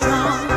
Come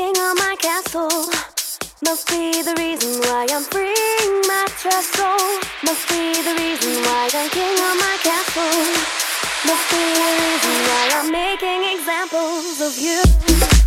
king of my castle. Must be the reason why I'm freeing my trust soul. Must be the reason why I'm king of my castle. Must be the reason why I'm making examples of you.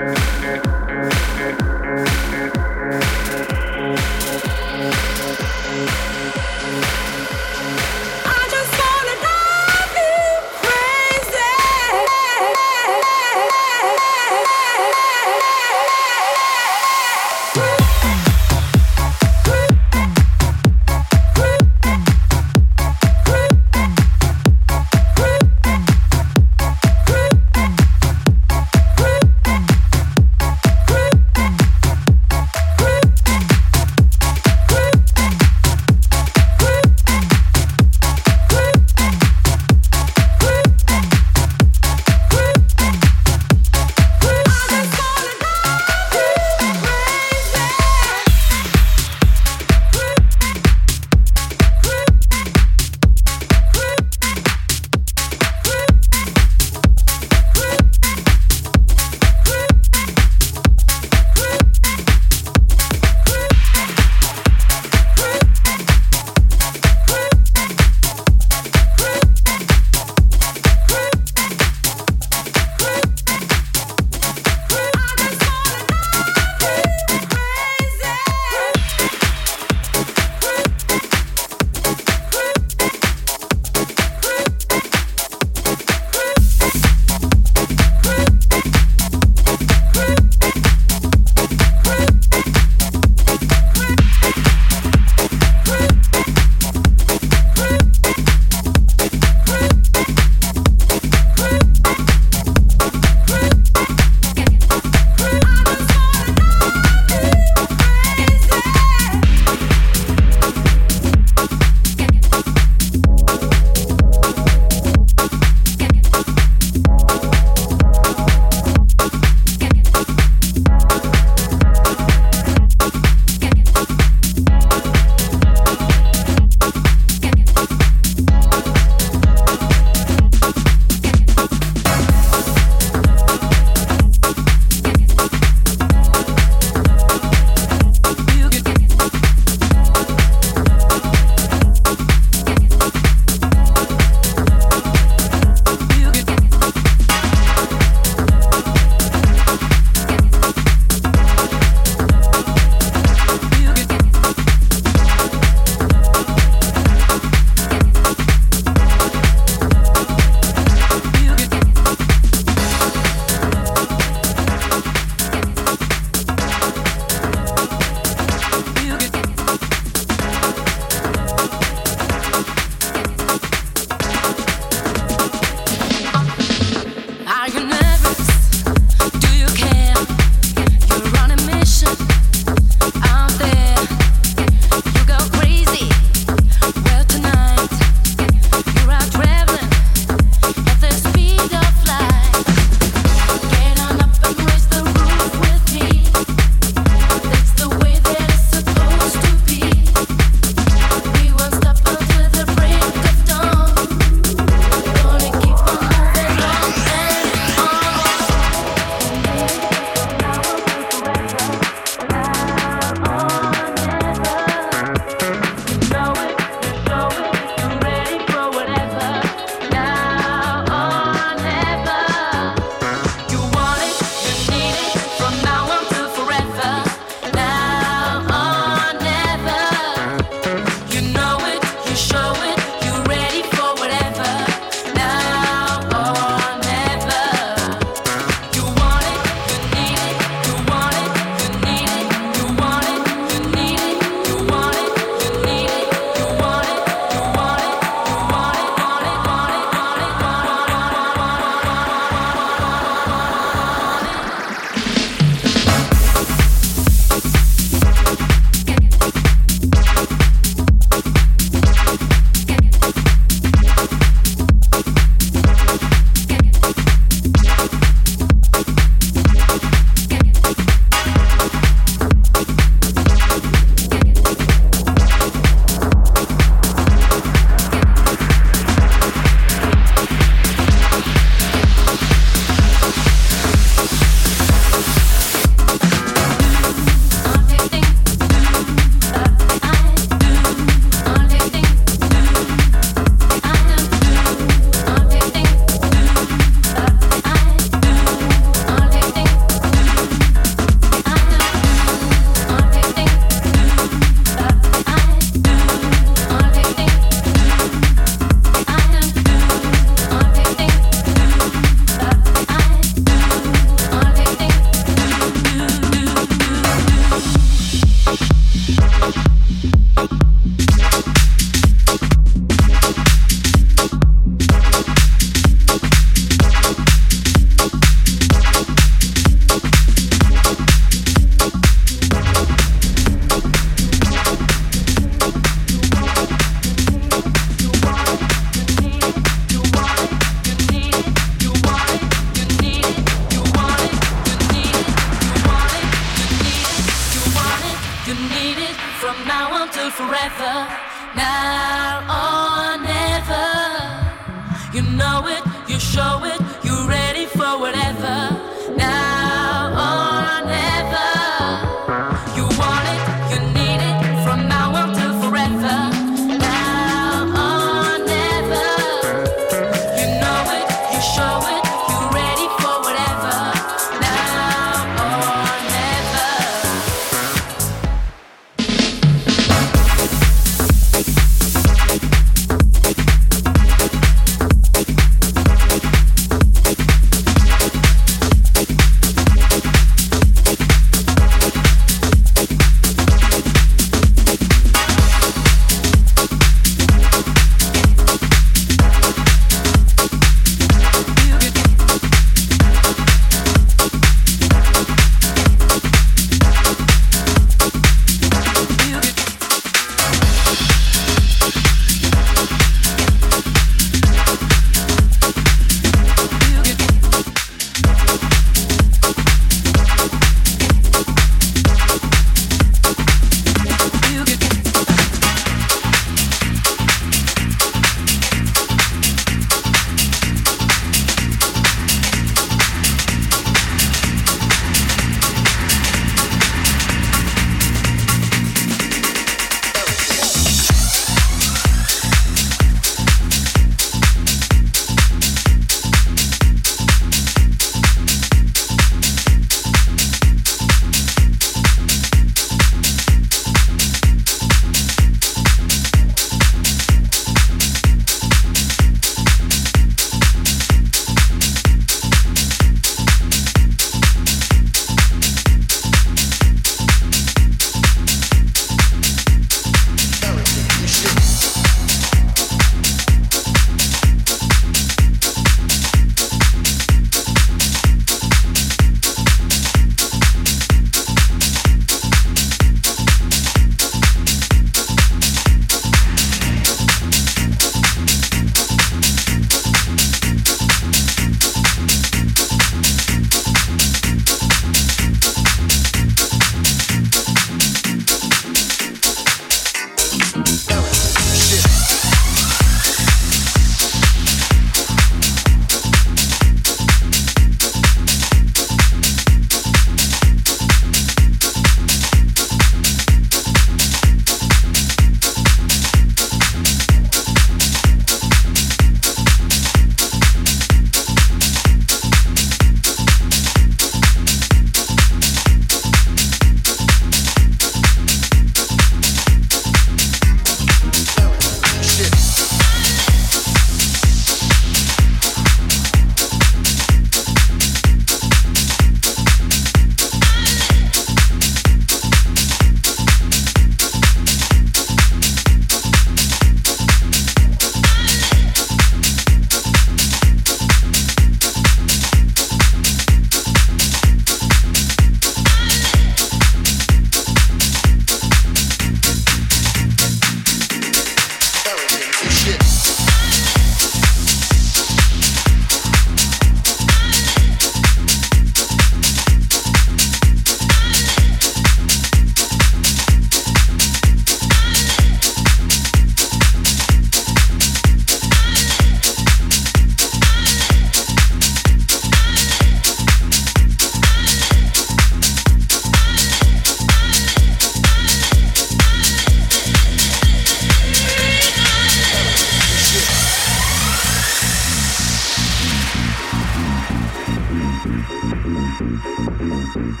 Thank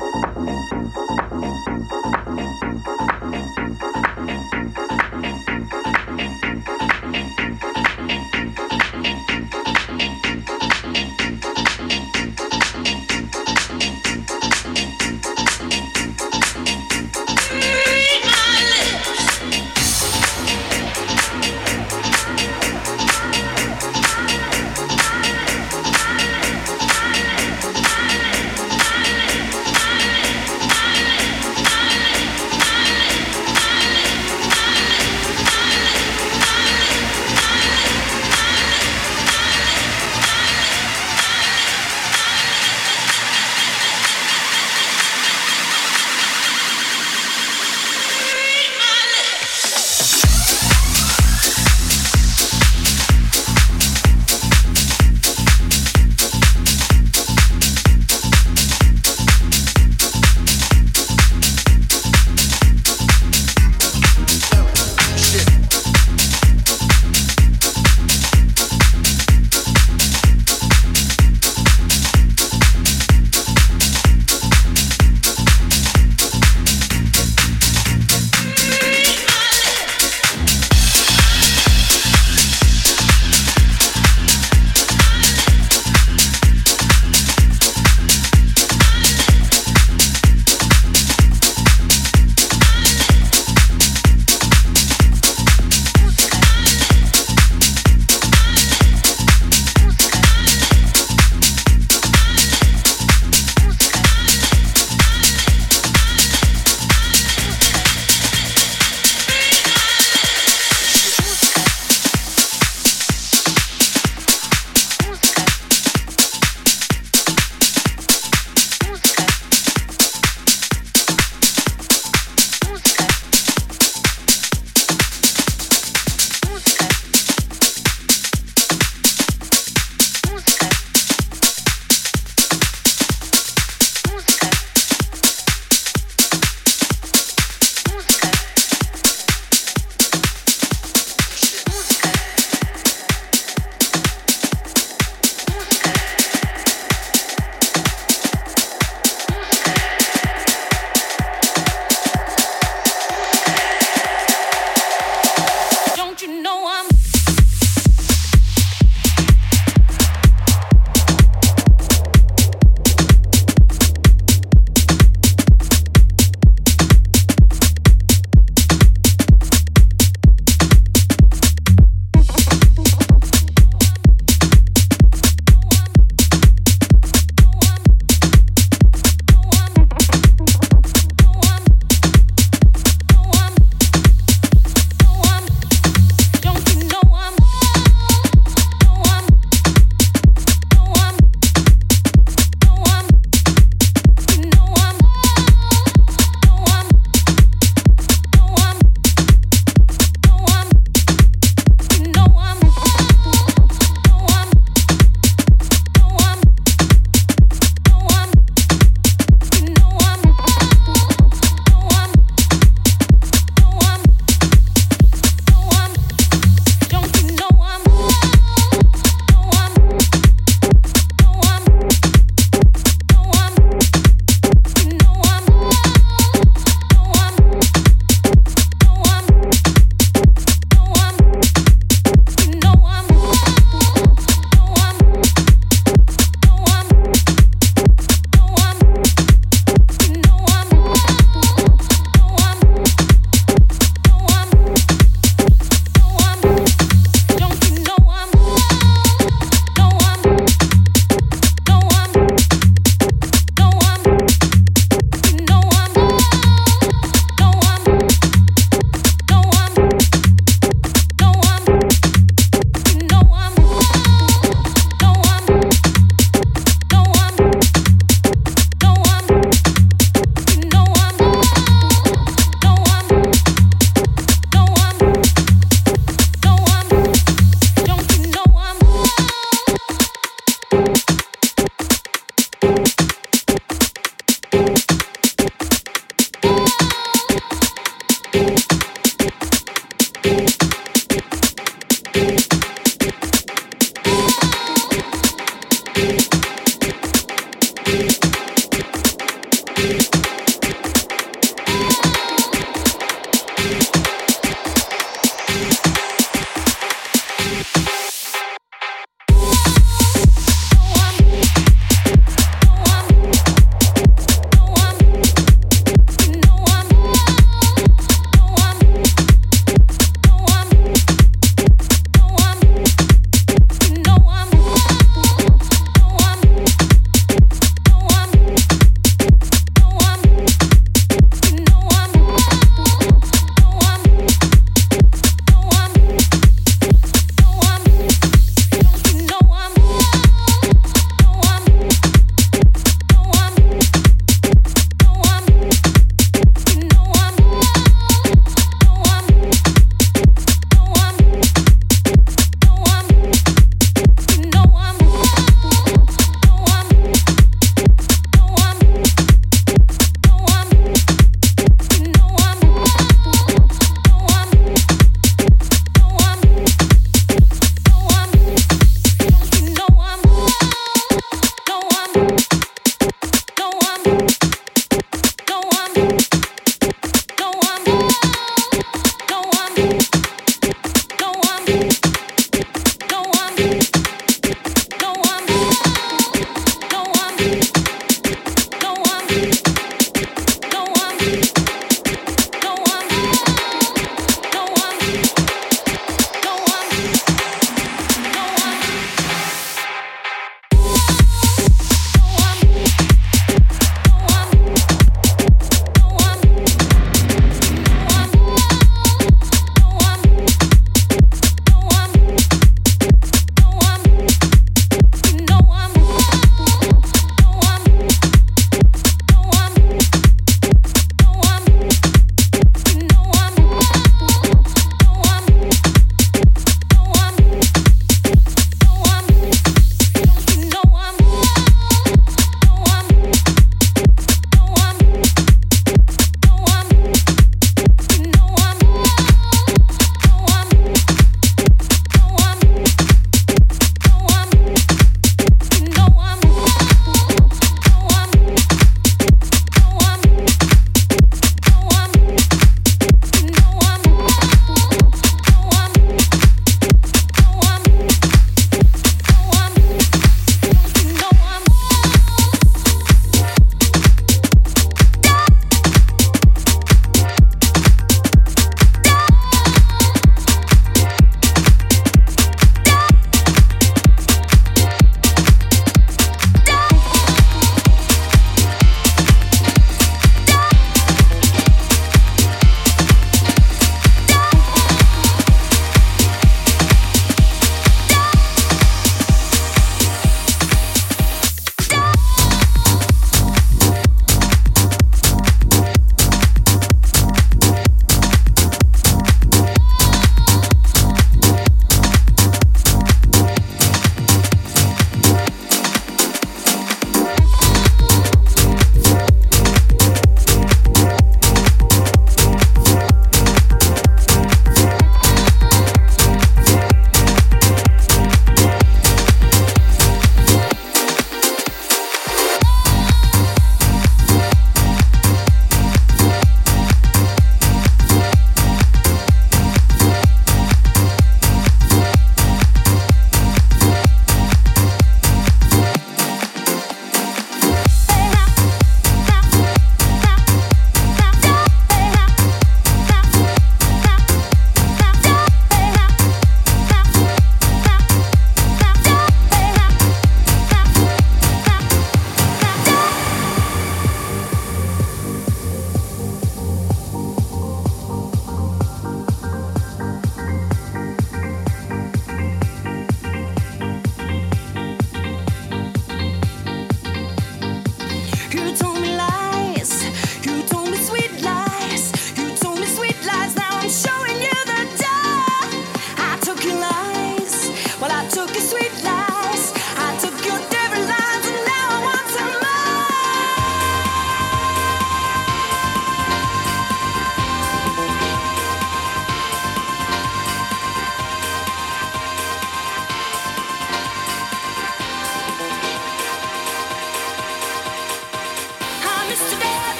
you.